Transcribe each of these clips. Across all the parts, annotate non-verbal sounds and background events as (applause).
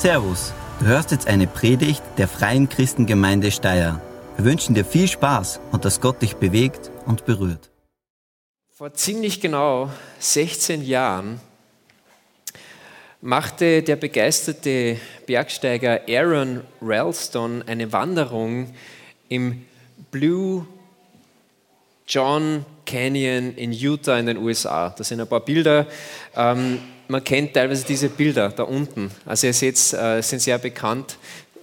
Servus, du hörst jetzt eine Predigt der Freien Christengemeinde Steyr. Wir wünschen dir viel Spaß und dass Gott dich bewegt und berührt. Vor ziemlich genau 16 Jahren machte der begeisterte Bergsteiger Aaron Ralston eine Wanderung im Blue John Canyon in Utah in den USA. Das sind ein paar Bilder. Ähm, man kennt teilweise diese Bilder da unten. Also ihr seht, äh, sind sehr bekannt.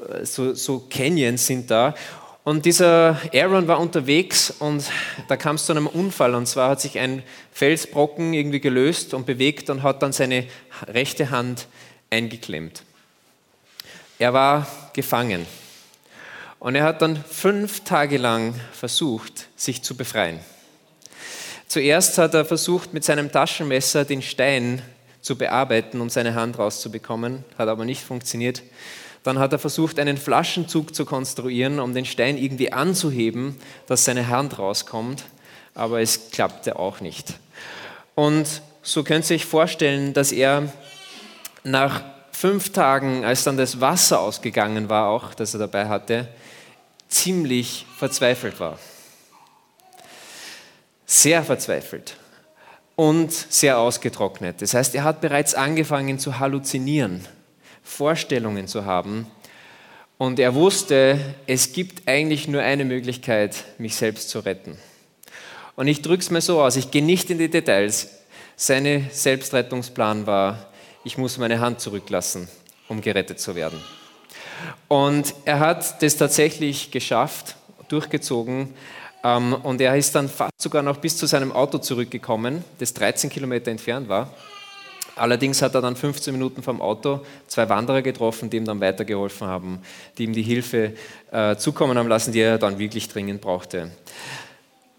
Äh, so, so Canyons sind da. Und dieser Aaron war unterwegs und da kam es zu einem Unfall. Und zwar hat sich ein Felsbrocken irgendwie gelöst und bewegt und hat dann seine rechte Hand eingeklemmt. Er war gefangen. Und er hat dann fünf Tage lang versucht, sich zu befreien. Zuerst hat er versucht, mit seinem Taschenmesser den Stein zu bearbeiten, um seine Hand rauszubekommen, hat aber nicht funktioniert. Dann hat er versucht, einen Flaschenzug zu konstruieren, um den Stein irgendwie anzuheben, dass seine Hand rauskommt, aber es klappte auch nicht. Und so könnt ihr euch vorstellen, dass er nach fünf Tagen, als dann das Wasser ausgegangen war, auch das er dabei hatte, ziemlich verzweifelt war. Sehr verzweifelt und sehr ausgetrocknet. Das heißt, er hat bereits angefangen zu halluzinieren, Vorstellungen zu haben. Und er wusste, es gibt eigentlich nur eine Möglichkeit, mich selbst zu retten. Und ich drücke es mir so aus, ich gehe nicht in die Details. Sein Selbstrettungsplan war, ich muss meine Hand zurücklassen, um gerettet zu werden. Und er hat das tatsächlich geschafft, durchgezogen, und er ist dann fast sogar noch bis zu seinem Auto zurückgekommen, das 13 Kilometer entfernt war. Allerdings hat er dann 15 Minuten vom Auto zwei Wanderer getroffen, die ihm dann weitergeholfen haben, die ihm die Hilfe äh, zukommen haben lassen, die er dann wirklich dringend brauchte.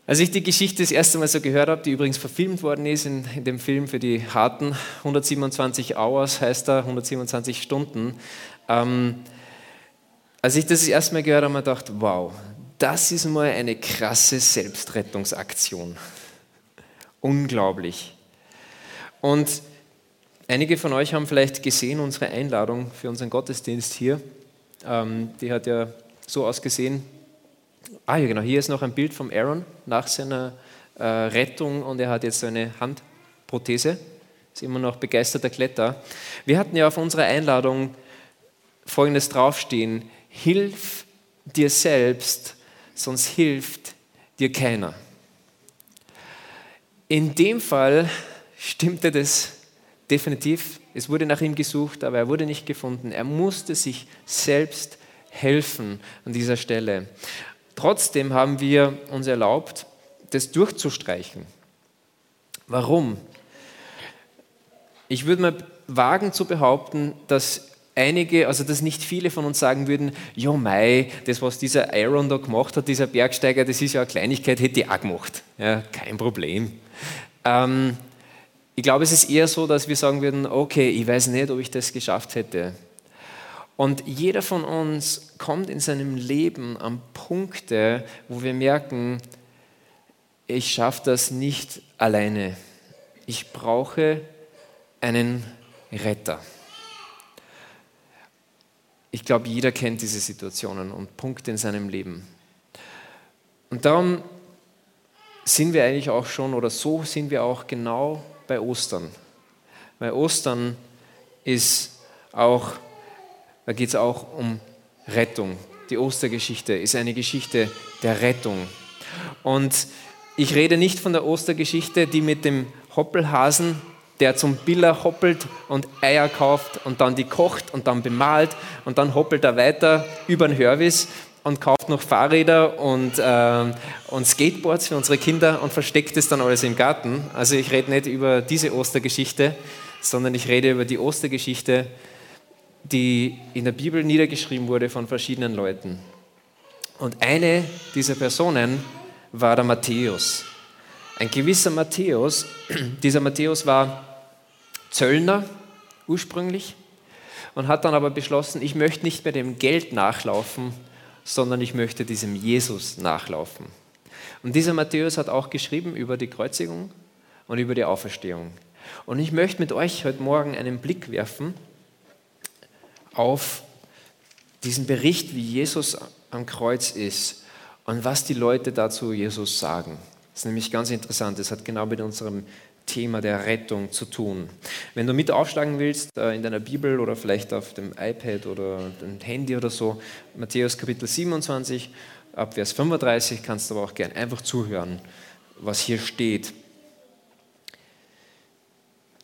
Als ich die Geschichte das erste Mal so gehört habe, die übrigens verfilmt worden ist in, in dem Film für die harten 127 Hours, heißt er 127 Stunden, ähm, als ich das das erste Mal gehört habe, habe ich gedacht, wow, das ist mal eine krasse Selbstrettungsaktion. Unglaublich. Und einige von euch haben vielleicht gesehen unsere Einladung für unseren Gottesdienst hier. Ähm, die hat ja so ausgesehen. Ah ja, genau, hier ist noch ein Bild von Aaron nach seiner äh, Rettung und er hat jetzt so eine Handprothese. Ist immer noch begeisterter Kletter. Wir hatten ja auf unserer Einladung folgendes draufstehen: Hilf dir selbst sonst hilft dir keiner. In dem Fall stimmte das definitiv. Es wurde nach ihm gesucht, aber er wurde nicht gefunden. Er musste sich selbst helfen an dieser Stelle. Trotzdem haben wir uns erlaubt, das durchzustreichen. Warum? Ich würde mal wagen zu behaupten, dass einige, also dass nicht viele von uns sagen würden, ja Mai, das was dieser Aaron da gemacht hat, dieser Bergsteiger, das ist ja eine Kleinigkeit, hätte ich auch gemacht. Ja, kein Problem. Ähm, ich glaube, es ist eher so, dass wir sagen würden, okay, ich weiß nicht, ob ich das geschafft hätte. Und jeder von uns kommt in seinem Leben an Punkte, wo wir merken, ich schaffe das nicht alleine. Ich brauche einen Retter. Ich glaube, jeder kennt diese Situationen und Punkte in seinem Leben. Und darum sind wir eigentlich auch schon, oder so sind wir auch genau bei Ostern. Weil Ostern ist auch, da geht es auch um Rettung. Die Ostergeschichte ist eine Geschichte der Rettung. Und ich rede nicht von der Ostergeschichte, die mit dem Hoppelhasen der zum Biller hoppelt und Eier kauft und dann die kocht und dann bemalt und dann hoppelt er weiter über den Hörwis und kauft noch Fahrräder und, äh, und Skateboards für unsere Kinder und versteckt es dann alles im Garten. Also ich rede nicht über diese Ostergeschichte, sondern ich rede über die Ostergeschichte, die in der Bibel niedergeschrieben wurde von verschiedenen Leuten. Und eine dieser Personen war der Matthäus. Ein gewisser Matthäus, (clears throat) dieser Matthäus war Zöllner ursprünglich und hat dann aber beschlossen, ich möchte nicht mehr dem Geld nachlaufen, sondern ich möchte diesem Jesus nachlaufen. Und dieser Matthäus hat auch geschrieben über die Kreuzigung und über die Auferstehung. Und ich möchte mit euch heute Morgen einen Blick werfen auf diesen Bericht, wie Jesus am Kreuz ist und was die Leute dazu Jesus sagen. Das ist nämlich ganz interessant. Das hat genau mit unserem Thema der Rettung zu tun. Wenn du mit aufschlagen willst äh, in deiner Bibel oder vielleicht auf dem iPad oder dem Handy oder so, Matthäus Kapitel 27, ab Vers 35, kannst du aber auch gern einfach zuhören, was hier steht.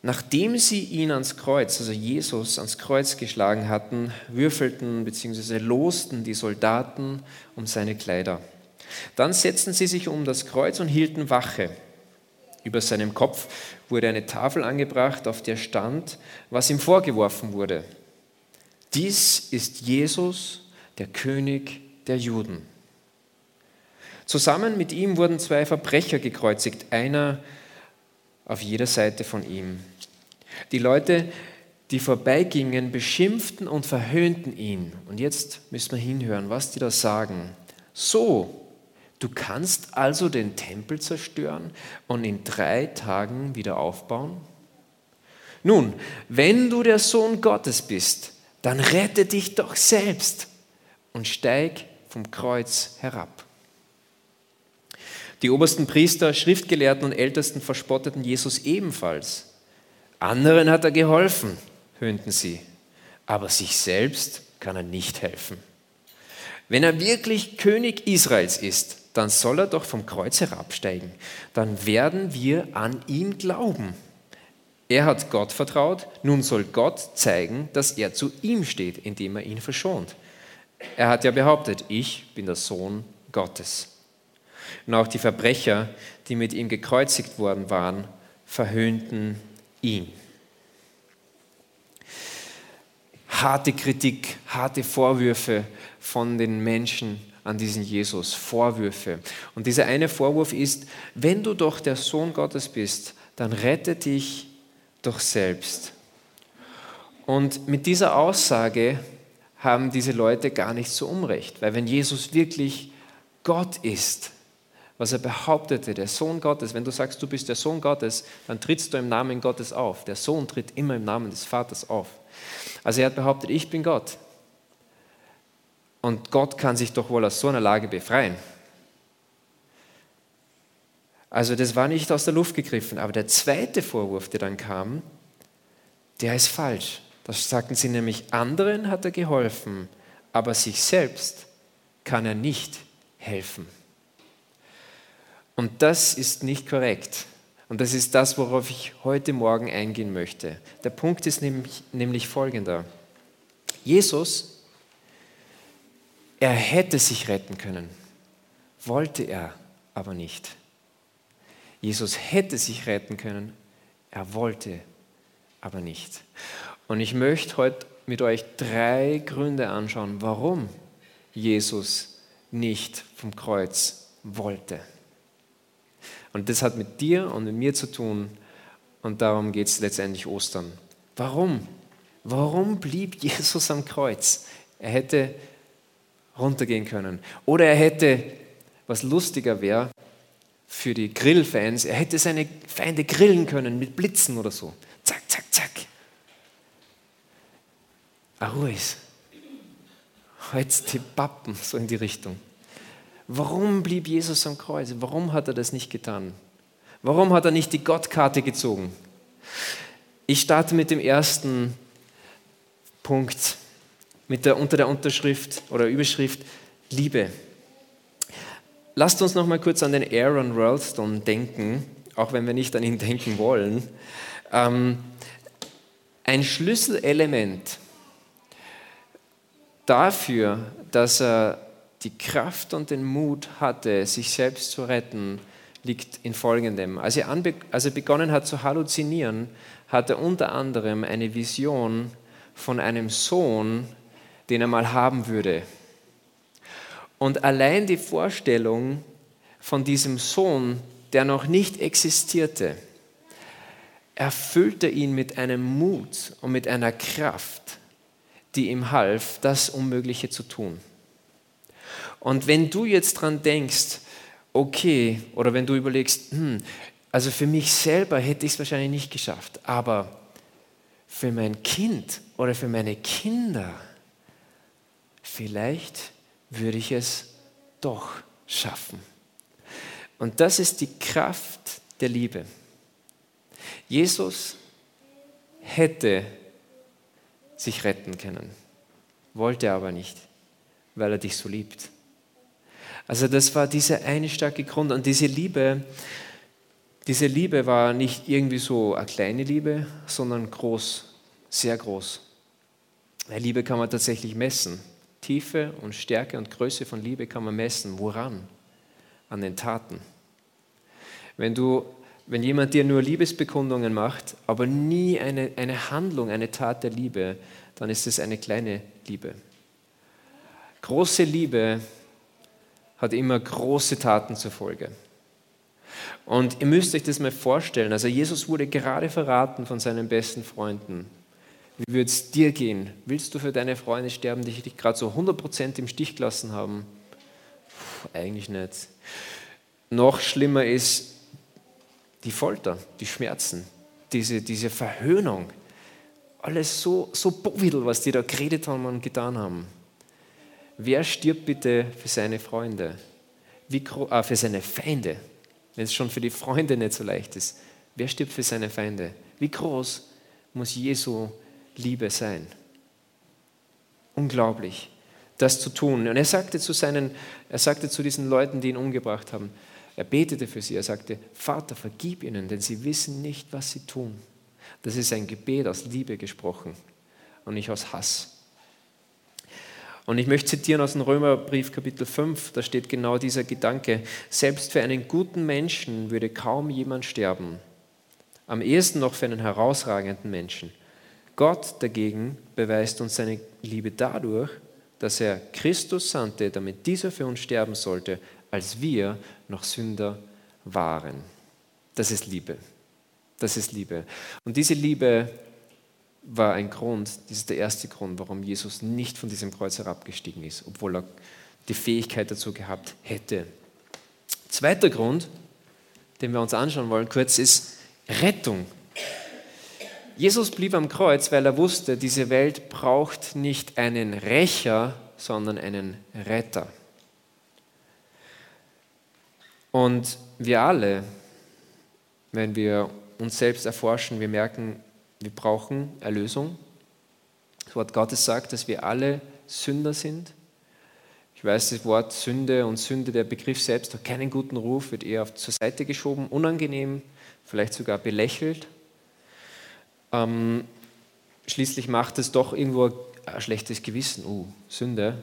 Nachdem sie ihn ans Kreuz, also Jesus ans Kreuz geschlagen hatten, würfelten bzw. losten die Soldaten um seine Kleider. Dann setzten sie sich um das Kreuz und hielten Wache. Über seinem Kopf wurde eine Tafel angebracht, auf der stand, was ihm vorgeworfen wurde. Dies ist Jesus, der König der Juden. Zusammen mit ihm wurden zwei Verbrecher gekreuzigt, einer auf jeder Seite von ihm. Die Leute, die vorbeigingen, beschimpften und verhöhnten ihn. Und jetzt müssen wir hinhören, was die da sagen. So, du kannst also den Tempel zerstören und in drei Tagen wieder aufbauen? Nun, wenn du der Sohn Gottes bist, dann rette dich doch selbst und steig vom Kreuz herab. Die obersten Priester, Schriftgelehrten und Ältesten verspotteten Jesus ebenfalls. Anderen hat er geholfen, höhnten sie, aber sich selbst kann er nicht helfen. Wenn er wirklich König Israels ist, dann soll er doch vom Kreuz herabsteigen. Dann werden wir an ihn glauben. Er hat Gott vertraut, nun soll Gott zeigen, dass er zu ihm steht, indem er ihn verschont. Er hat ja behauptet, ich bin der Sohn Gottes. Und auch die Verbrecher, die mit ihm gekreuzigt worden waren, verhöhnten ihn. Harte Kritik, harte Vorwürfe von den Menschen an diesen Jesus, Vorwürfe. Und dieser eine Vorwurf ist, wenn du doch der Sohn Gottes bist, dann rette dich doch selbst. Und mit dieser Aussage haben diese Leute gar nicht so Unrecht, weil wenn Jesus wirklich Gott ist, was er behauptete, der Sohn Gottes, wenn du sagst, du bist der Sohn Gottes, dann trittst du im Namen Gottes auf. Der Sohn tritt immer im Namen des Vaters auf. Also er hat behauptet, ich bin Gott. Und Gott kann sich doch wohl aus so einer Lage befreien. Also das war nicht aus der Luft gegriffen. Aber der zweite Vorwurf, der dann kam, der ist falsch. Das sagten sie nämlich, anderen hat er geholfen, aber sich selbst kann er nicht helfen. Und das ist nicht korrekt. Und das ist das, worauf ich heute Morgen eingehen möchte. Der Punkt ist nämlich, nämlich folgender. Jesus, er hätte sich retten können, wollte er aber nicht. Jesus hätte sich retten können, er wollte aber nicht. Und ich möchte heute mit euch drei Gründe anschauen, warum Jesus nicht vom Kreuz wollte. Und das hat mit dir und mit mir zu tun. Und darum geht es letztendlich Ostern. Warum? Warum blieb (laughs) Jesus am Kreuz? Er hätte runtergehen können. Oder er hätte, was lustiger wäre für die Grillfans, er hätte seine Feinde grillen können mit Blitzen oder so. Zack, zack, zack. Aruis. Heute die Pappen, so in die Richtung. Warum blieb Jesus am Kreuz? Warum hat er das nicht getan? Warum hat er nicht die Gottkarte gezogen? Ich starte mit dem ersten Punkt, mit der, unter der Unterschrift oder Überschrift Liebe. Lasst uns noch mal kurz an den Aaron Ralston denken, auch wenn wir nicht an ihn (laughs) denken wollen. Ähm, ein Schlüsselelement dafür, dass er die Kraft und den Mut hatte, sich selbst zu retten, liegt in folgendem. Als er, als er begonnen hat zu halluzinieren, hat er unter anderem eine Vision von einem Sohn, den er mal haben würde. Und allein die Vorstellung von diesem Sohn, der noch nicht existierte, erfüllte ihn mit einem Mut und mit einer Kraft, die ihm half, das Unmögliche zu tun. Und wenn du jetzt dran denkst, okay, oder wenn du überlegst, hm, also für mich selber hätte ich es wahrscheinlich nicht geschafft, aber für mein Kind oder für meine Kinder, vielleicht würde ich es doch schaffen. Und das ist die Kraft der Liebe. Jesus hätte sich retten können, wollte aber nicht, weil er dich so liebt. Also das war dieser eine starke Grund und diese Liebe, diese Liebe war nicht irgendwie so eine kleine Liebe, sondern groß, sehr groß. Liebe kann man tatsächlich messen. Tiefe und Stärke und Größe von Liebe kann man messen. Woran? An den Taten. Wenn, du, wenn jemand dir nur Liebesbekundungen macht, aber nie eine, eine Handlung, eine Tat der Liebe, dann ist es eine kleine Liebe. Große Liebe hat immer große Taten zur Folge. Und ihr müsst euch das mal vorstellen. Also Jesus wurde gerade verraten von seinen besten Freunden. Wie würde es dir gehen? Willst du für deine Freunde sterben, die dich gerade so 100% im Stich gelassen haben? Puh, eigentlich nicht. Noch schlimmer ist die Folter, die Schmerzen, diese, diese Verhöhnung. Alles so, so bovidel, was die da geredet haben und getan haben. Wer stirbt bitte für seine Freunde? Wie, äh, für seine Feinde? Wenn es schon für die Freunde nicht so leicht ist. Wer stirbt für seine Feinde? Wie groß muss Jesu Liebe sein. Unglaublich, das zu tun. Und er sagte zu seinen, er sagte zu diesen Leuten, die ihn umgebracht haben, er betete für sie, er sagte, Vater, vergib ihnen, denn sie wissen nicht, was sie tun. Das ist ein Gebet aus Liebe gesprochen und nicht aus Hass. Und ich möchte zitieren aus dem Römerbrief Kapitel 5, da steht genau dieser Gedanke, selbst für einen guten Menschen würde kaum jemand sterben, am ehesten noch für einen herausragenden Menschen. Gott dagegen beweist uns seine Liebe dadurch, dass er Christus sandte, damit dieser für uns sterben sollte, als wir noch Sünder waren. Das ist Liebe. Das ist Liebe. Und diese Liebe war ein Grund, das ist der erste Grund, warum Jesus nicht von diesem Kreuz herabgestiegen ist, obwohl er die Fähigkeit dazu gehabt hätte. Zweiter Grund, den wir uns anschauen wollen, kurz, ist Rettung. Jesus blieb am Kreuz, weil er wusste, diese Welt braucht nicht einen Rächer, sondern einen Retter. Und wir alle, wenn wir uns selbst erforschen, wir merken, wir brauchen Erlösung. Das Wort Gottes sagt, dass wir alle Sünder sind. Ich weiß, das Wort Sünde und Sünde, der Begriff selbst hat keinen guten Ruf, wird eher zur Seite geschoben, unangenehm, vielleicht sogar belächelt. Ähm, schließlich macht es doch irgendwo ein schlechtes Gewissen. Oh, Sünde.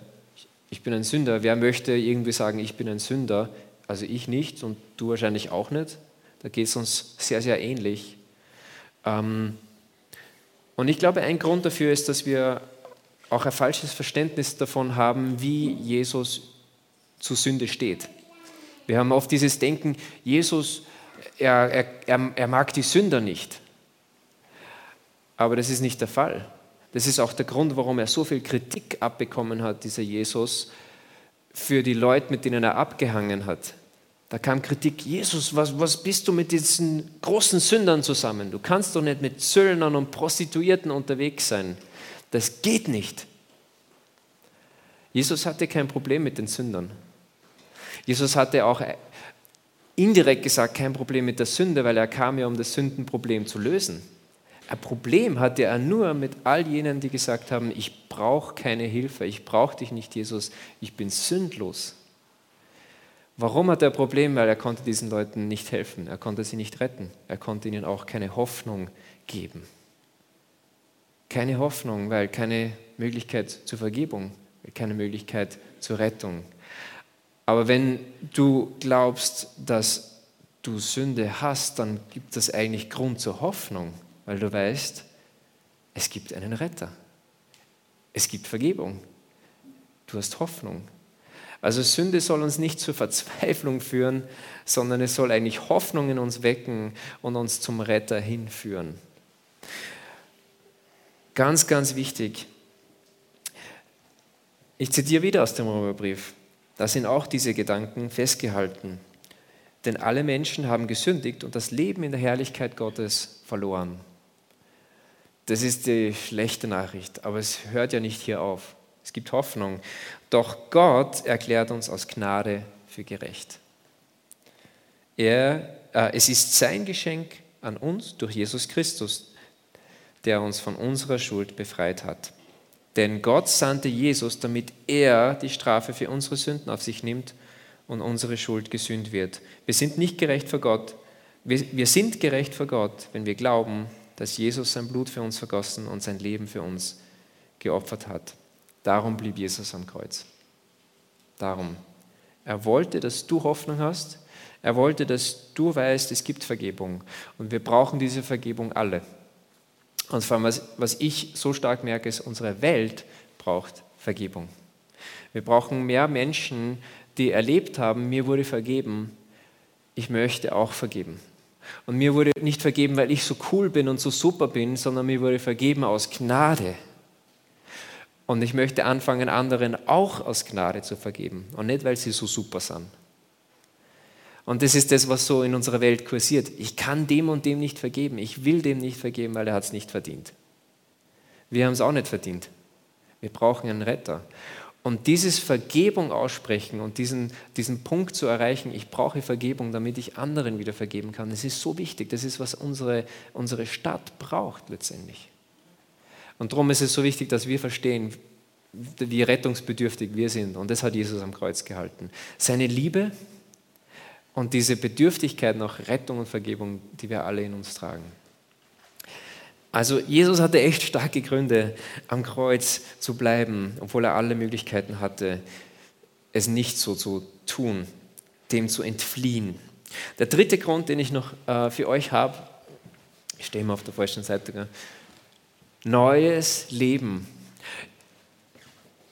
Ich bin ein Sünder. Wer möchte irgendwie sagen, ich bin ein Sünder? Also ich nicht und du wahrscheinlich auch nicht. Da geht es uns sehr, sehr ähnlich. Ähm, und ich glaube, ein Grund dafür ist, dass wir auch ein falsches Verständnis davon haben, wie Jesus zu Sünde steht. Wir haben oft dieses Denken, Jesus, er, er, er mag die Sünder nicht. Aber das ist nicht der Fall. Das ist auch der Grund, warum er so viel Kritik abbekommen hat, dieser Jesus, für die Leute, mit denen er abgehangen hat. Da kam Kritik, Jesus, was, was bist du mit diesen großen Sündern zusammen? Du kannst doch nicht mit Zöllnern und Prostituierten unterwegs sein. Das geht nicht. Jesus hatte kein Problem mit den Sündern. Jesus hatte auch indirekt gesagt kein Problem mit der Sünde, weil er kam ja, um das Sündenproblem zu lösen. Ein Problem hatte er nur mit all jenen, die gesagt haben, ich brauche keine Hilfe, ich brauche dich nicht, Jesus, ich bin sündlos. Warum hat er ein Problem? Weil er konnte diesen Leuten nicht helfen, er konnte sie nicht retten, er konnte ihnen auch keine Hoffnung geben. Keine Hoffnung, weil keine Möglichkeit zur Vergebung, keine Möglichkeit zur Rettung. Aber wenn du glaubst, dass du Sünde hast, dann gibt es eigentlich Grund zur Hoffnung weil du weißt, es gibt einen Retter. Es gibt Vergebung. Du hast Hoffnung. Also Sünde soll uns nicht zur Verzweiflung führen, sondern es soll eigentlich Hoffnung in uns wecken und uns zum Retter hinführen. Ganz, ganz wichtig. Ich zitiere wieder aus dem Römerbrief. Da sind auch diese Gedanken festgehalten. Denn alle Menschen haben gesündigt und das Leben in der Herrlichkeit Gottes verloren. Das ist die schlechte Nachricht, aber es hört ja nicht hier auf. Es gibt Hoffnung. Doch Gott erklärt uns aus Gnade für gerecht. Er, äh, es ist sein Geschenk an uns durch Jesus Christus, der uns von unserer Schuld befreit hat. Denn Gott sandte Jesus, damit er die Strafe für unsere Sünden auf sich nimmt und unsere Schuld gesühnt wird. Wir sind nicht gerecht vor Gott. Wir, wir sind gerecht vor Gott, wenn wir glauben, dass Jesus sein Blut für uns vergossen und sein Leben für uns geopfert hat. Darum blieb Jesus am Kreuz. Darum. Er wollte, dass du Hoffnung hast. Er wollte, dass du weißt, es gibt Vergebung. Und wir brauchen diese Vergebung alle. Und vor allem, was, was ich so stark merke, ist, unsere Welt braucht Vergebung. Wir brauchen mehr Menschen, die erlebt haben, mir wurde vergeben, ich möchte auch vergeben. Und mir wurde nicht vergeben, weil ich so cool bin und so super bin, sondern mir wurde vergeben aus Gnade. Und ich möchte anfangen, anderen auch aus Gnade zu vergeben und nicht, weil sie so super sind. Und das ist das, was so in unserer Welt kursiert. Ich kann dem und dem nicht vergeben. Ich will dem nicht vergeben, weil er hat es nicht verdient. Wir haben es auch nicht verdient. Wir brauchen einen Retter. Und dieses Vergebung aussprechen und diesen, diesen Punkt zu erreichen, ich brauche Vergebung, damit ich anderen wieder vergeben kann, das ist so wichtig. Das ist, was unsere, unsere Stadt braucht letztendlich. Und darum ist es so wichtig, dass wir verstehen, wie rettungsbedürftig wir sind. Und das hat Jesus am Kreuz gehalten. Seine Liebe und diese Bedürftigkeit nach Rettung und Vergebung, die wir alle in uns tragen. Also Jesus hatte echt starke Gründe, am Kreuz zu bleiben, obwohl er alle Möglichkeiten hatte, es nicht so zu tun, dem zu entfliehen. Der dritte Grund, den ich noch äh, für euch habe, ich stehe mal auf der falschen Seite, neues Leben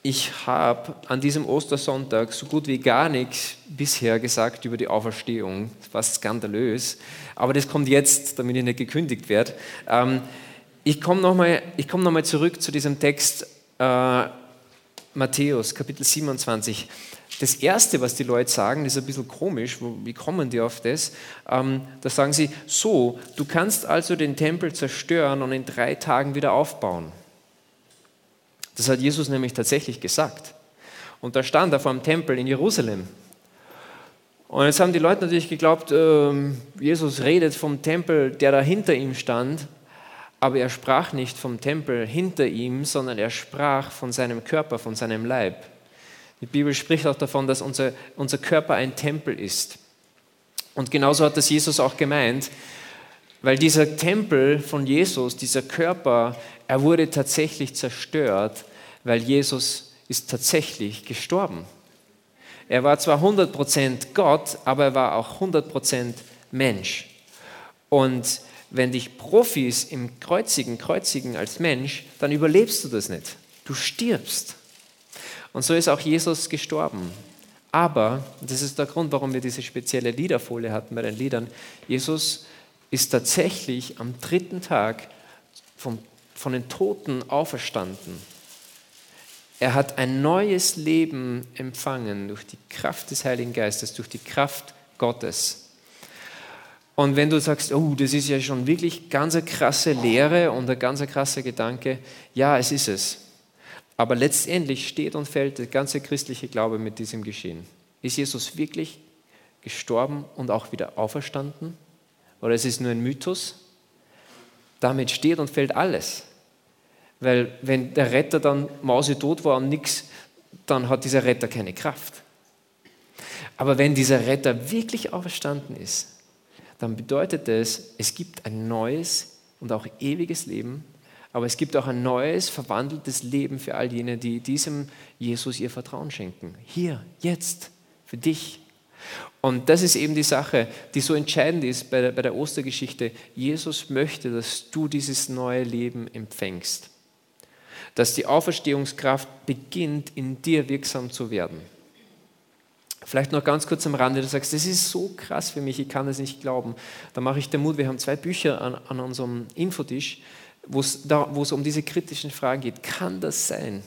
ich habe an diesem Ostersonntag so gut wie gar nichts bisher gesagt über die Auferstehung. Fast skandalös. Aber das kommt jetzt, damit ich nicht gekündigt werde. Ähm, ich komme nochmal komm noch zurück zu diesem Text äh, Matthäus, Kapitel 27. Das Erste, was die Leute sagen, ist ein bisschen komisch. Wie kommen die auf das? Ähm, da sagen sie, so, du kannst also den Tempel zerstören und in drei Tagen wieder aufbauen. Das hat Jesus nämlich tatsächlich gesagt. Und da stand er vor dem Tempel in Jerusalem. Und jetzt haben die Leute natürlich geglaubt, äh, Jesus redet vom Tempel, der da hinter ihm stand. Aber er sprach nicht vom Tempel hinter ihm, sondern er sprach von seinem Körper, von seinem Leib. Die Bibel spricht auch davon, dass unser, unser Körper ein Tempel ist. Und genauso hat das Jesus auch gemeint, weil dieser Tempel von Jesus, dieser Körper, er wurde tatsächlich zerstört weil Jesus ist tatsächlich gestorben. Er war zwar 100% Gott, aber er war auch 100% Mensch. Und wenn dich Profis im Kreuzigen kreuzigen als Mensch, dann überlebst du das nicht. Du stirbst. Und so ist auch Jesus gestorben. Aber, das ist der Grund, warum wir diese spezielle Liederfolie hatten bei den Liedern, Jesus ist tatsächlich am dritten Tag vom, von den Toten auferstanden. Er hat ein neues Leben empfangen durch die Kraft des Heiligen Geistes, durch die Kraft Gottes. Und wenn du sagst, oh, das ist ja schon wirklich ganz eine krasse Lehre und ein ganz krasser Gedanke, ja, es ist es. Aber letztendlich steht und fällt der ganze christliche Glaube mit diesem Geschehen. Ist Jesus wirklich gestorben und auch wieder auferstanden? Oder ist es nur ein Mythos? Damit steht und fällt alles. Weil wenn der Retter dann mausetot war und nichts, dann hat dieser Retter keine Kraft. Aber wenn dieser Retter wirklich auferstanden ist, dann bedeutet es, es gibt ein neues und auch ewiges Leben, aber es gibt auch ein neues, verwandeltes Leben für all jene, die diesem Jesus ihr Vertrauen schenken. Hier, jetzt, für dich. Und das ist eben die Sache, die so entscheidend ist bei der, bei der Ostergeschichte. Jesus möchte, dass du dieses neue Leben empfängst dass die Auferstehungskraft beginnt, in dir wirksam zu werden. Vielleicht noch ganz kurz am Rande, du sagst, das ist so krass für mich, ich kann es nicht glauben. Da mache ich den Mut, wir haben zwei Bücher an, an unserem Infotisch, wo es, um diese kritischen Fragen geht. Kann das sein?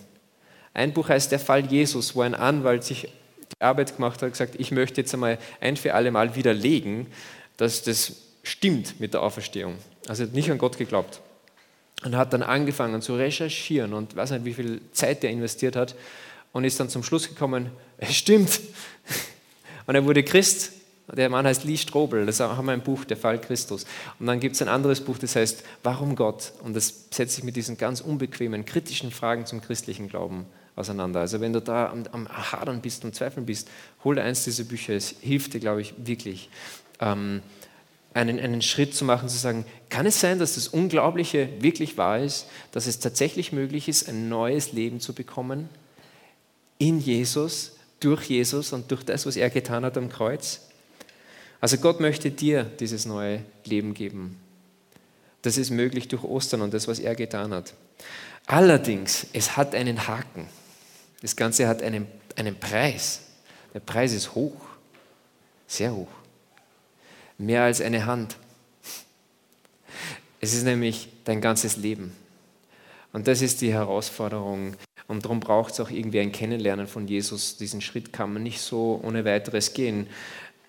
Ein Buch heißt Der Fall Jesus, wo ein Anwalt sich die Arbeit gemacht hat und gesagt, ich möchte jetzt einmal ein für alle Mal widerlegen, dass das stimmt mit der Auferstehung. Also nicht an Gott geglaubt. und hat dann angefangen zu recherchieren und weiß nicht, wie viel Zeit er investiert hat und ist dann zum Schluss gekommen, (laughs) es stimmt. Und er wurde Christ. Der Mann heißt Lee Strobel, das haben wir ein Buch, Der Fall Christus. Und dann gibt es ein anderes Buch, das heißt Warum Gott? Und das setzt sich mit diesen ganz unbequemen, kritischen Fragen zum christlichen Glauben auseinander. Also wenn du da am, am Hadern bist und Zweifeln bist, hol dir eins dieser Bücher, es hilft dir, glaube ich, wirklich. Ähm, einen, einen Schritt zu machen, zu sagen, kann es sein, dass das Unglaubliche wirklich wahr ist, dass es tatsächlich möglich ist, ein neues Leben zu bekommen in Jesus, durch Jesus und durch das, was er getan hat am Kreuz? Also Gott möchte dir dieses neue Leben geben. Das ist möglich durch Ostern und das, was er getan hat. Allerdings, es hat einen Haken. Das Ganze hat einen, einen Preis. Der Preis ist hoch, sehr hoch mehr als eine Hand. Es ist nämlich dein ganzes Leben. Und das ist die Herausforderung. Und darum braucht es auch irgendwie ein Kennenlernen von Jesus. Diesen Schritt kann man nicht so ohne weiteres gehen.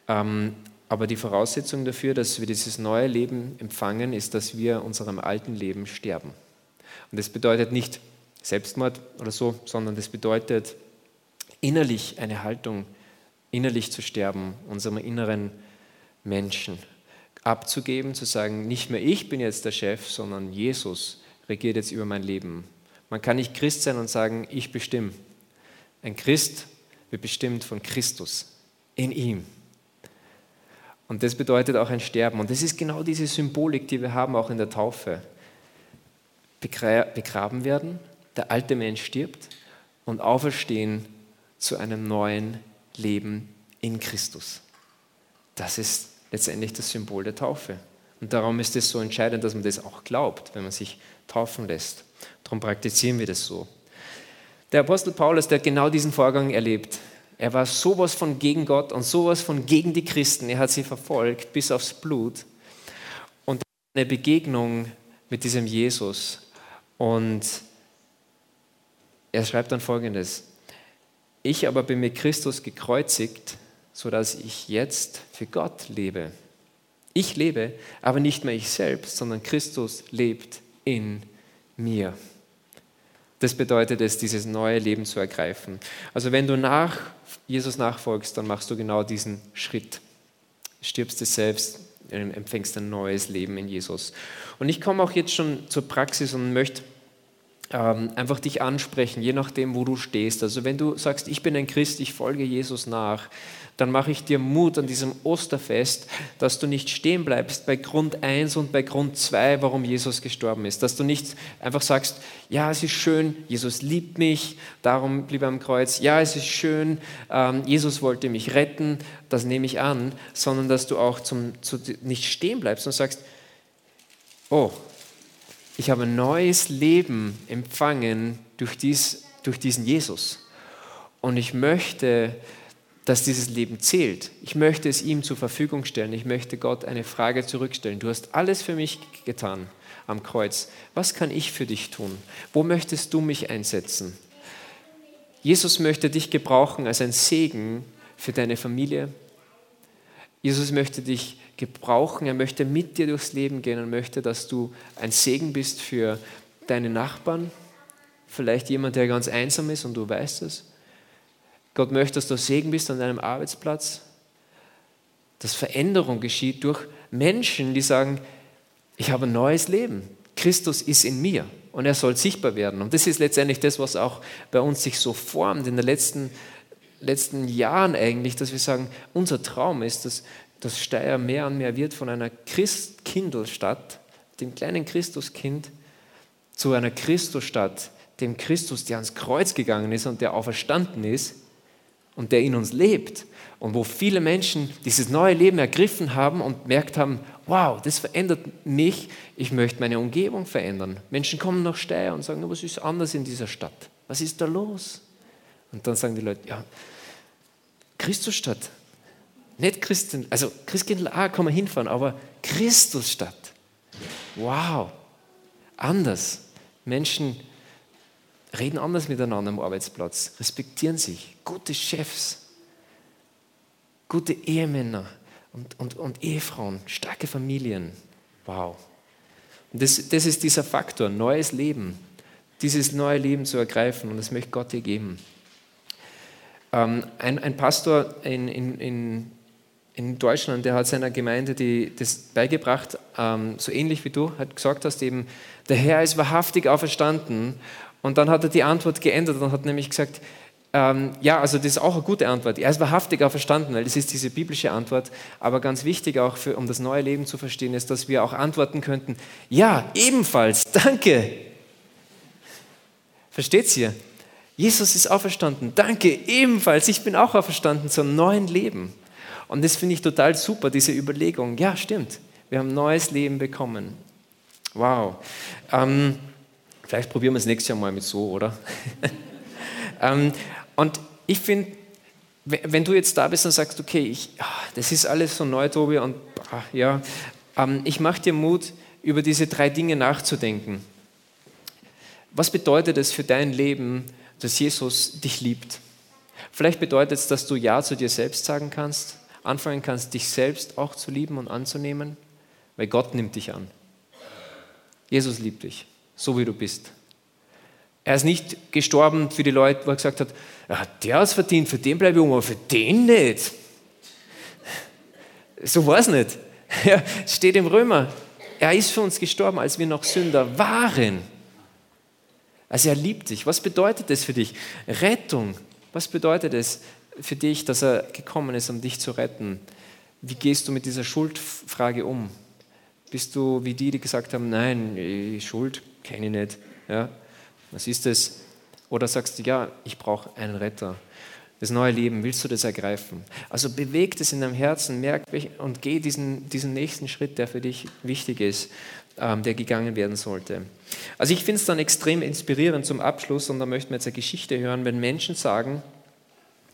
Ähm, aber die Voraussetzung dafür, dass wir dieses neue Leben empfangen, ist, dass wir unserem alten Leben sterben. Und das bedeutet nicht Selbstmord oder so, sondern das bedeutet innerlich eine Haltung, innerlich zu sterben, unserem inneren Menschen abzugeben, zu sagen, nicht mehr ich bin jetzt der Chef, sondern Jesus regiert jetzt über mein Leben. Man kann nicht Christ sein und sagen, ich bestimme. Ein Christ wird bestimmt von Christus in ihm. Und das bedeutet auch ein Sterben. Und das ist genau diese Symbolik, die wir haben auch in der Taufe. Begraben werden, der alte Mensch stirbt und auferstehen zu einem neuen Leben in Christus. Das ist letztendlich das Symbol der Taufe. Und darum ist es so entscheidend, dass man das auch glaubt, wenn man sich taufen lässt. Darum praktizieren wir das so. Der Apostel Paulus, der hat genau diesen Vorgang erlebt. Er war sowas von gegen Gott und sowas von gegen die Christen. Er hat sie verfolgt bis aufs Blut. Und eine Begegnung mit diesem Jesus. Und er schreibt dann folgendes: Ich aber bin mit Christus gekreuzigt sodass ich jetzt für Gott lebe. Ich lebe, aber nicht mehr ich selbst, sondern Christus lebt in mir. Das bedeutet es, dieses neue Leben zu ergreifen. Also wenn du nach Jesus nachfolgst, dann machst du genau diesen Schritt. Stirbst es selbst, empfängst ein neues Leben in Jesus. Und ich komme auch jetzt schon zur Praxis und möchte ähm, einfach dich ansprechen, je nachdem, wo du stehst. Also wenn du sagst, ich bin ein Christ, ich folge Jesus nach, dann mache ich dir Mut an diesem Osterfest, dass du nicht stehen bleibst bei Grund 1 und bei Grund 2, warum Jesus gestorben ist. Dass du nicht einfach sagst, ja, es ist schön, Jesus liebt mich, darum blieb er am Kreuz. Ja, es ist schön, ähm, Jesus wollte mich retten, das nehme ich an, sondern dass du auch zum, zu, nicht stehen bleibst und sagst, oh, ich habe ein neues Leben empfangen durch, dies, durch diesen Jesus. Und ich möchte dass dieses Leben zählt. Ich möchte es ihm zur Verfügung stellen. Ich möchte Gott eine Frage zurückstellen. Du hast alles für mich getan am Kreuz. Was kann ich für dich tun? Wo möchtest du mich einsetzen? Jesus möchte dich gebrauchen als ein Segen für deine Familie. Jesus möchte dich gebrauchen. Er möchte mit dir durchs Leben gehen und möchte, dass du ein Segen bist für deine Nachbarn. Vielleicht jemand, der ganz einsam ist und du weißt es Gott möchte, dass du Segen bist an deinem Arbeitsplatz, dass Veränderung geschieht durch Menschen, die sagen, ich habe ein neues Leben. Christus ist in mir und er soll sichtbar werden. Und das ist letztendlich das, was auch bei uns sich so formt in den letzten, letzten Jahren eigentlich, dass wir sagen, unser Traum ist, dass, dass Steyr mehr und mehr wird von einer Christkindelstadt, dem kleinen Christuskind, zu einer Christusstadt, dem Christus, der ans Kreuz gegangen ist und der auferstanden ist und der in uns lebt und wo viele Menschen dieses neue Leben ergriffen haben und merkt haben, wow, das verändert mich, ich möchte meine Umgebung verändern. Menschen kommen nach Steyr und sagen, was ist anders in dieser Stadt? Was ist da los? Und dann sagen die Leute, ja, Christusstadt, nicht Christen, also Christkindl A kann man hinfahren, aber Christusstadt. Wow, anders. Menschen reden anders miteinander am Arbeitsplatz, respektieren sich, gute Chefs, gute Ehemänner und, und, und Ehefrauen, starke Familien. Wow. Das, das ist dieser Faktor, neues Leben. Dieses neue Leben zu ergreifen und das möchte Gott dir geben. Ähm, ein, ein, Pastor in, in, in, in, Deutschland, der hat seiner Gemeinde die, das beigebracht, ähm, so ähnlich wie du, hat gesagt hast, eben, der Herr ist wahrhaftig auferstanden. Und dann hat er die Antwort geändert und hat nämlich gesagt, ähm, ja, also das ist auch eine gute Antwort. Er ist wahrhaftig auferstanden, weil das ist diese biblische Antwort. Aber ganz wichtig auch, für, um das neue Leben zu verstehen, ist, dass wir auch antworten könnten, ja, ebenfalls, danke. Versteht's ihr? Jesus ist auferstanden. Danke, ebenfalls. Ich bin auch auferstanden zum neuen Leben. Und das finde ich total super, diese Überlegung. Ja, stimmt. Wir haben neues Leben bekommen. Wow. Ähm, vielleicht probieren wir es nächstes Jahr mal mit so, oder? (laughs) ähm, und ich finde, wenn du jetzt da bist und sagst, okay, ich, ah, das ist alles so neu, Tobi, und ach, ja, ähm, ich mache dir Mut, über diese drei Dinge nachzudenken. Was bedeutet es für dein Leben, dass Jesus dich liebt. Vielleicht bedeutet es, dass du Ja zu dir selbst sagen kannst, anfangen kannst, dich selbst auch zu lieben und anzunehmen, weil Gott nimmt dich an. Jesus liebt dich, so wie du bist. Er ist nicht gestorben für die Leute, wo er gesagt hat, ja, der hat es verdient, für den bleibe ich um, aber für den nicht. So war es nicht. (laughs) Ja, steht im Römer. Er ist für uns gestorben, als wir noch Sünder waren. Also er liebt dich. Was bedeutet das für dich? Rettung. Was bedeutet es für dich, dass er gekommen ist, um dich zu retten? Wie gehst du mit dieser Schuldfrage um? Bist du wie die, die gesagt haben, nein, Schuld kenne ich nicht. Ja? Was ist das? Oder sagst du, ja, ich brauche einen Retter. Das neue Leben, willst du das ergreifen? Also beweg es in deinem Herzen, merk und geh diesen, diesen nächsten Schritt, der für dich wichtig ist. Ähm, der gegangen werden sollte. Also ich finde es dann extrem inspirierend zum Abschluss und da möchten wir jetzt eine Geschichte hören, wenn Menschen sagen,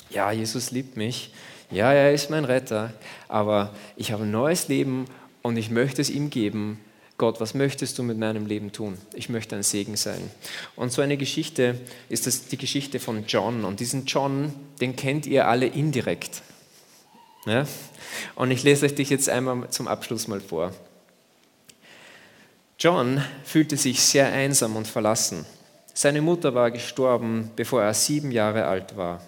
ja, Jesus liebt mich, ja, er ist mein Retter, aber ich habe ein neues Leben und ich möchte es ihm geben. Gott, was möchtest du mit meinem Leben tun? Ich möchte ein Segen sein. Und so eine Geschichte ist das die Geschichte von John. Und diesen John, den kennt ihr alle indirekt. Ja? Und ich lese euch dich jetzt einmal zum Abschluss mal vor. John fühlte sich sehr einsam und verlassen. Seine Mutter war gestorben, bevor er sieben Jahre alt war.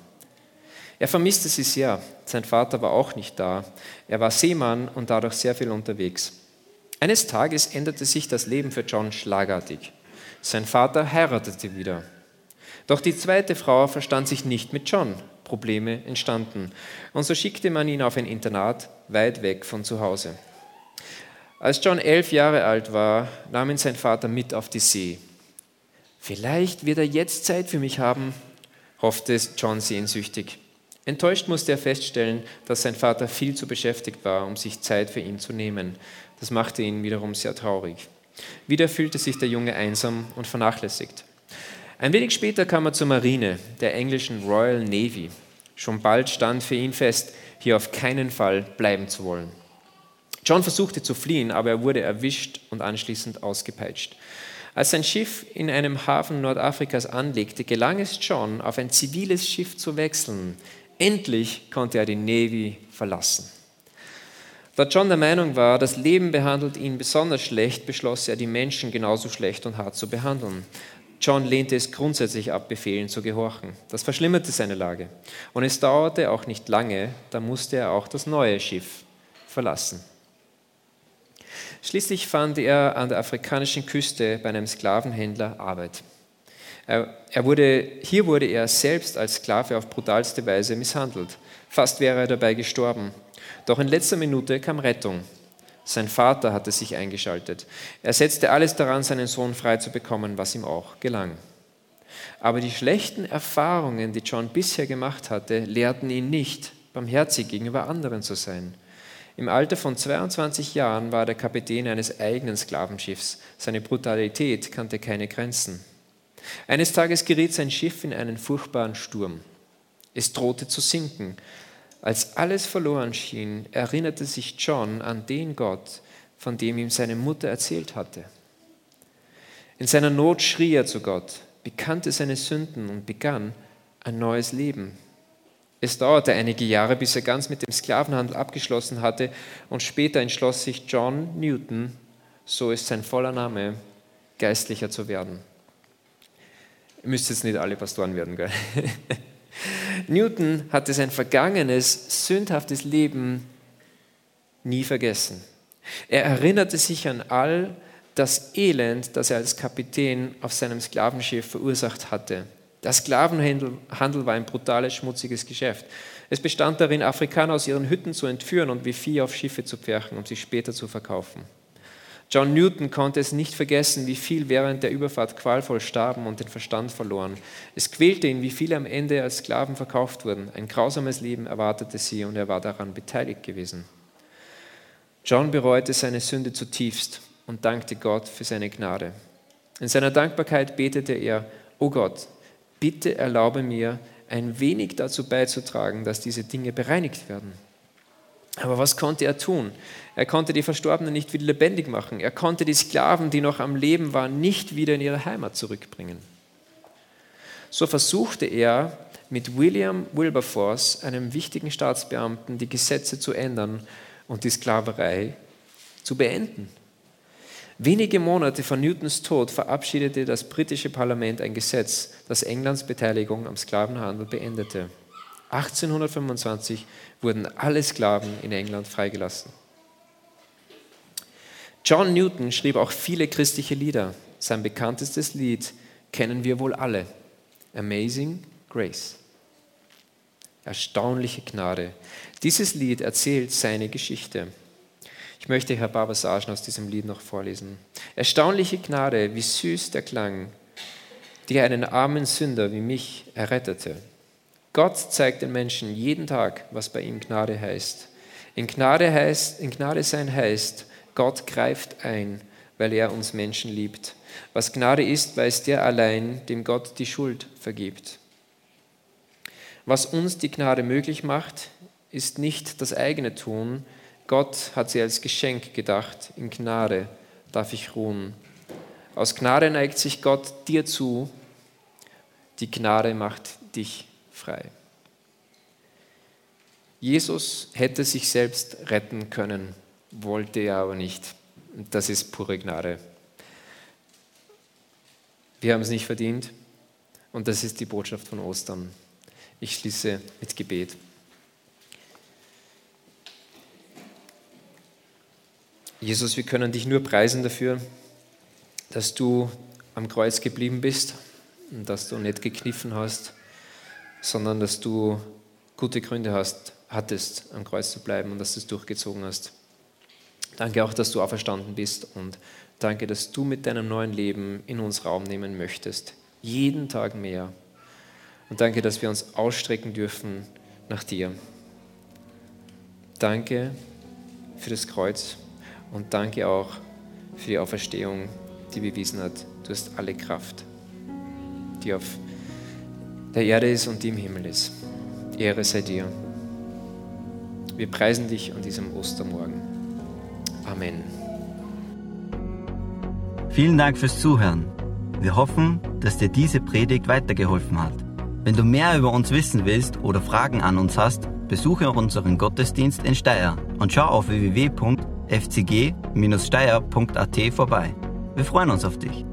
Er vermisste sie sehr. Sein Vater war auch nicht da. Er war Seemann und dadurch sehr viel unterwegs. Eines Tages änderte sich das Leben für John schlagartig. Sein Vater heiratete wieder. Doch die zweite Frau verstand sich nicht mit John. Probleme entstanden. Und so schickte man ihn auf ein Internat weit weg von zu Hause. Als John elf Jahre alt war, nahm ihn sein Vater mit auf die See. Vielleicht wird er jetzt Zeit für mich haben, hoffte John sehnsüchtig. Enttäuscht musste er feststellen, dass sein Vater viel zu beschäftigt war, um sich Zeit für ihn zu nehmen. Das machte ihn wiederum sehr traurig. Wieder fühlte sich der Junge einsam und vernachlässigt. Ein wenig später kam er zur Marine, der englischen Royal Navy. Schon bald stand für ihn fest, hier auf keinen Fall bleiben zu wollen. John versuchte zu fliehen, aber er wurde erwischt und anschließend ausgepeitscht. Als sein Schiff in einem Hafen Nordafrikas anlegte, gelang es John, auf ein ziviles Schiff zu wechseln. Endlich konnte er die Navy verlassen. Da John der Meinung war, das Leben behandelt ihn besonders schlecht, beschloss er, die Menschen genauso schlecht und hart zu behandeln. John lehnte es grundsätzlich ab, Befehlen zu gehorchen. Das verschlimmerte seine Lage. Und es dauerte auch nicht lange, da musste er auch das neue Schiff verlassen. Schließlich fand er an der afrikanischen Küste bei einem Sklavenhändler Arbeit. Er, wurde, hier wurde er selbst als Sklave auf brutalste Weise misshandelt. Fast wäre er dabei gestorben. Doch in letzter Minute kam Rettung. Sein Vater hatte sich eingeschaltet. Er setzte alles daran, seinen Sohn frei zu bekommen, was ihm auch gelang. Aber die schlechten Erfahrungen, die John bisher gemacht hatte, lehrten ihn nicht, barmherzig gegenüber anderen zu sein. Im Alter von 22 Jahren war er der Kapitän eines eigenen Sklavenschiffs. Seine Brutalität kannte keine Grenzen. Eines Tages geriet sein Schiff in einen furchtbaren Sturm. Es drohte zu sinken. Als alles verloren schien, erinnerte sich John an den Gott, von dem ihm seine Mutter erzählt hatte. In seiner Not schrie er zu Gott, bekannte seine Sünden und begann ein neues Leben. Es dauerte einige Jahre, bis er ganz mit dem Sklavenhandel abgeschlossen hatte und später entschloss sich John Newton, so ist sein voller Name, geistlicher zu werden. Ihr müsst jetzt nicht alle Pastoren werden, gell? (laughs) Newton hatte sein vergangenes, sündhaftes Leben nie vergessen. Er erinnerte sich an all das Elend, das er als Kapitän auf seinem Sklavenschiff verursacht hatte. Der Sklavenhandel war ein brutales, schmutziges Geschäft. Es bestand darin, Afrikaner aus ihren Hütten zu entführen und wie Vieh auf Schiffe zu pferchen, um sie später zu verkaufen. John Newton konnte es nicht vergessen, wie viel während der Überfahrt qualvoll starben und den Verstand verloren. Es quälte ihn, wie viele am Ende als Sklaven verkauft wurden. Ein grausames Leben erwartete sie und er war daran beteiligt gewesen. John bereute seine Sünde zutiefst und dankte Gott für seine Gnade. In seiner Dankbarkeit betete er, O Gott, bitte erlaube mir, ein wenig dazu beizutragen, dass diese Dinge bereinigt werden. Aber was konnte er tun? Er konnte die Verstorbenen nicht wieder lebendig machen. Er konnte die Sklaven, die noch am Leben waren, nicht wieder in ihre Heimat zurückbringen. So versuchte er mit William Wilberforce, einem wichtigen Staatsbeamten, die Gesetze zu ändern und die Sklaverei zu beenden. Wenige Monate vor Newtons Tod verabschiedete das britische Parlament ein Gesetz, das Englands Beteiligung am Sklavenhandel beendete. 1825 wurden alle Sklaven in England freigelassen. John Newton schrieb auch viele christliche Lieder. Sein bekanntestes Lied kennen wir wohl alle. Amazing Grace. Erstaunliche Gnade. Dieses Lied erzählt seine Geschichte. Ich möchte Herr Passagen aus diesem Lied noch vorlesen. Erstaunliche Gnade, wie süß der Klang, die einen armen Sünder wie mich errettete. Gott zeigt den Menschen jeden Tag, was bei ihm Gnade heißt. In Gnade, heißt, in Gnade sein heißt, Gott greift ein, weil er uns Menschen liebt. Was Gnade ist, weiß der allein, dem Gott die Schuld vergibt. Was uns die Gnade möglich macht, ist nicht das eigene Tun, Gott hat sie als Geschenk gedacht. In Gnade darf ich ruhen. Aus Gnade neigt sich Gott dir zu. Die Gnade macht dich frei. Jesus hätte sich selbst retten können, wollte er aber nicht. Das ist pure Gnade. Wir haben es nicht verdient und das ist die Botschaft von Ostern. Ich schließe mit Gebet. Jesus, wir können dich nur preisen dafür, dass du am Kreuz geblieben bist und dass du nicht gekniffen hast, sondern dass du gute Gründe hast, hattest, am Kreuz zu bleiben und dass du es durchgezogen hast. Danke auch, dass du auferstanden bist und danke, dass du mit deinem neuen Leben in uns Raum nehmen möchtest. Jeden Tag mehr. Und danke, dass wir uns ausstrecken dürfen nach dir. Danke für das Kreuz. Und danke auch für die Auferstehung, die bewiesen hat, du hast alle Kraft, die auf der Erde ist und die im Himmel ist. Ehre sei dir. Wir preisen dich an diesem Ostermorgen. Amen. Vielen Dank fürs Zuhören. Wir hoffen, dass dir diese Predigt weitergeholfen hat. Wenn du mehr über uns wissen willst oder Fragen an uns hast, besuche unseren Gottesdienst in Steyr und schau auf www fcg-steier.at vorbei. Wir freuen uns auf dich.